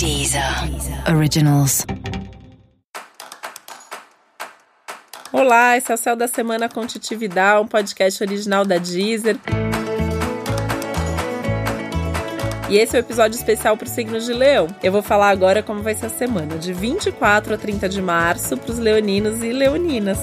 Deezer Originals. Olá, esse é o Céu da Semana com Titividade, um podcast original da Deezer. E esse é o um episódio especial para o signo de Leão. Eu vou falar agora como vai ser a semana, de 24 a 30 de março, para os leoninos e leoninas.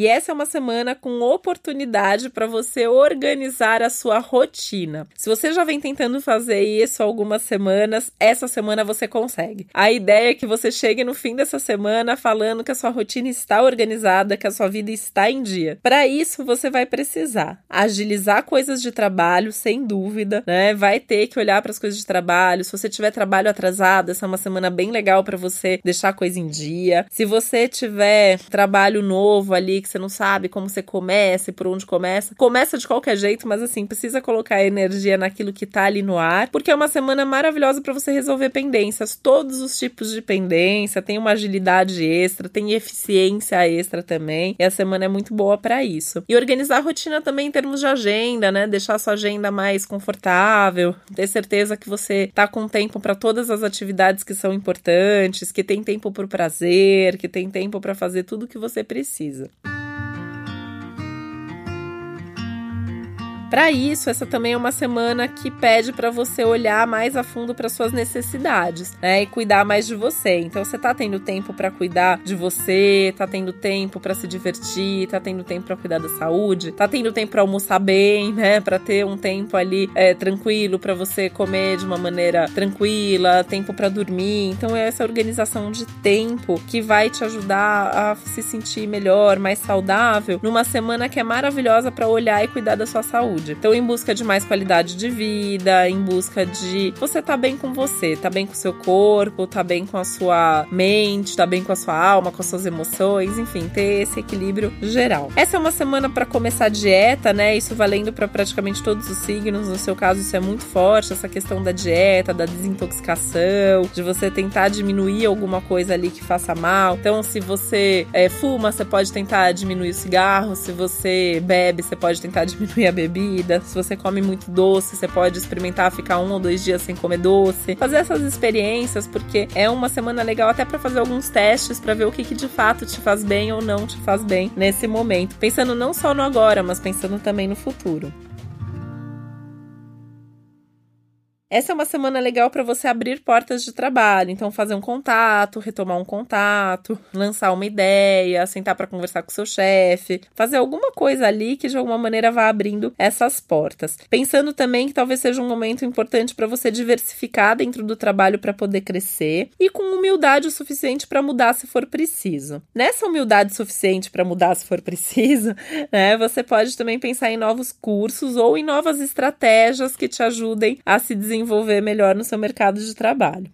E essa é uma semana com oportunidade para você organizar a sua rotina. Se você já vem tentando fazer isso algumas semanas, essa semana você consegue. A ideia é que você chegue no fim dessa semana falando que a sua rotina está organizada, que a sua vida está em dia. Para isso, você vai precisar agilizar coisas de trabalho, sem dúvida, né? Vai ter que olhar para as coisas de trabalho. Se você tiver trabalho atrasado, essa é uma semana bem legal para você deixar a coisa em dia. Se você tiver trabalho novo ali que você não sabe como você começa e por onde começa. Começa de qualquer jeito, mas assim, precisa colocar energia naquilo que tá ali no ar, porque é uma semana maravilhosa para você resolver pendências, todos os tipos de pendência, tem uma agilidade extra, tem eficiência extra também. E a semana é muito boa para isso. E organizar a rotina também em termos de agenda, né? Deixar sua agenda mais confortável, ter certeza que você tá com tempo para todas as atividades que são importantes, que tem tempo para o prazer, que tem tempo para fazer tudo o que você precisa. Para isso, essa também é uma semana que pede para você olhar mais a fundo para suas necessidades, né, e cuidar mais de você. Então, você tá tendo tempo para cuidar de você, tá tendo tempo para se divertir, tá tendo tempo para cuidar da saúde, tá tendo tempo para almoçar bem, né, para ter um tempo ali é, tranquilo para você comer de uma maneira tranquila, tempo para dormir. Então, é essa organização de tempo que vai te ajudar a se sentir melhor, mais saudável, numa semana que é maravilhosa para olhar e cuidar da sua saúde saúde. Então, em busca de mais qualidade de vida, em busca de você tá bem com você, tá bem com o seu corpo, tá bem com a sua mente, tá bem com a sua alma, com as suas emoções, enfim, ter esse equilíbrio geral. Essa é uma semana para começar a dieta, né? Isso valendo para praticamente todos os signos. No seu caso, isso é muito forte, essa questão da dieta, da desintoxicação, de você tentar diminuir alguma coisa ali que faça mal. Então, se você é, fuma, você pode tentar diminuir o cigarro. Se você bebe, você pode tentar diminuir a bebida Se você come muito doce, você pode experimentar ficar um ou dois dias sem comer doce. Fazer essas experiências, porque é uma semana legal até para fazer alguns testes para ver o que, que de fato te faz bem ou não te faz bem nesse momento. Pensando não só no agora, mas pensando também no futuro. Essa é uma semana legal para você abrir portas de trabalho, então fazer um contato, retomar um contato, lançar uma ideia, sentar para conversar com seu chefe, fazer alguma coisa ali que de alguma maneira vá abrindo essas portas. Pensando também que talvez seja um momento importante para você diversificar dentro do trabalho para poder crescer e com humildade o suficiente para mudar se for preciso. Nessa humildade suficiente para mudar se for preciso, né, você pode também pensar em novos cursos ou em novas estratégias que te ajudem a se desenvolver desenvolver melhor no seu mercado de trabalho.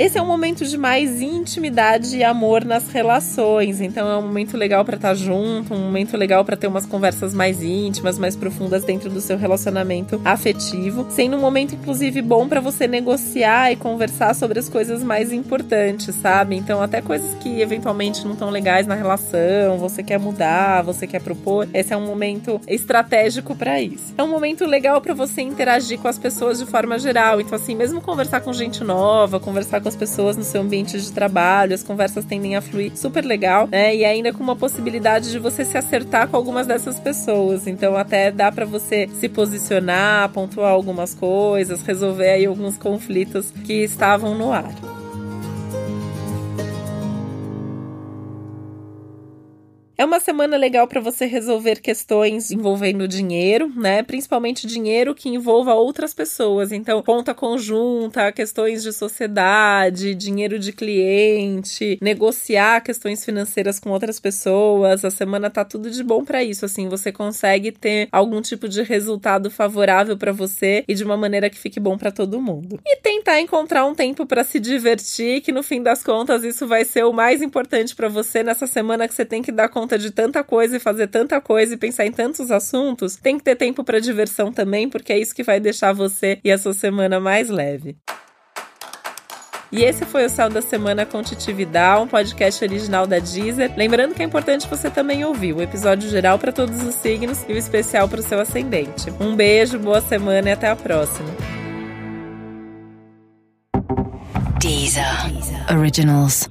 Esse é um momento de mais intimidade e amor nas relações. Então é um momento legal para estar tá junto, um momento legal para ter umas conversas mais íntimas, mais profundas dentro do seu relacionamento afetivo, sendo um momento inclusive bom para você negociar e conversar sobre as coisas mais importantes, sabe? Então até coisas que eventualmente não estão legais na relação, você quer mudar, você quer propor, esse é um momento estratégico para isso. É um momento legal para você interagir com as pessoas de forma geral. Então assim, mesmo conversar com gente nova, conversar com as pessoas no seu ambiente de trabalho, as conversas tendem a fluir super legal, né? E ainda com uma possibilidade de você se acertar com algumas dessas pessoas. Então até dá para você se posicionar, pontuar algumas coisas, resolver aí alguns conflitos que estavam no ar. É uma semana legal para você resolver questões envolvendo dinheiro, né? Principalmente dinheiro que envolva outras pessoas. Então, conta conjunta, questões de sociedade, dinheiro de cliente, negociar questões financeiras com outras pessoas. A semana tá tudo de bom para isso, assim, você consegue ter algum tipo de resultado favorável para você e de uma maneira que fique bom para todo mundo. E tentar encontrar um tempo para se divertir, que no fim das contas isso vai ser o mais importante para você nessa semana que você tem que dar conta conta de tanta coisa e fazer tanta coisa e pensar em tantos assuntos, tem que ter tempo para diversão também, porque é isso que vai deixar você e a sua semana mais leve. E esse foi o Céu da Semana com um podcast original da Deezer. Lembrando que é importante você também ouvir o episódio geral para todos os signos e o especial para o seu ascendente. Um beijo, boa semana e até a próxima. Deezer. Originals.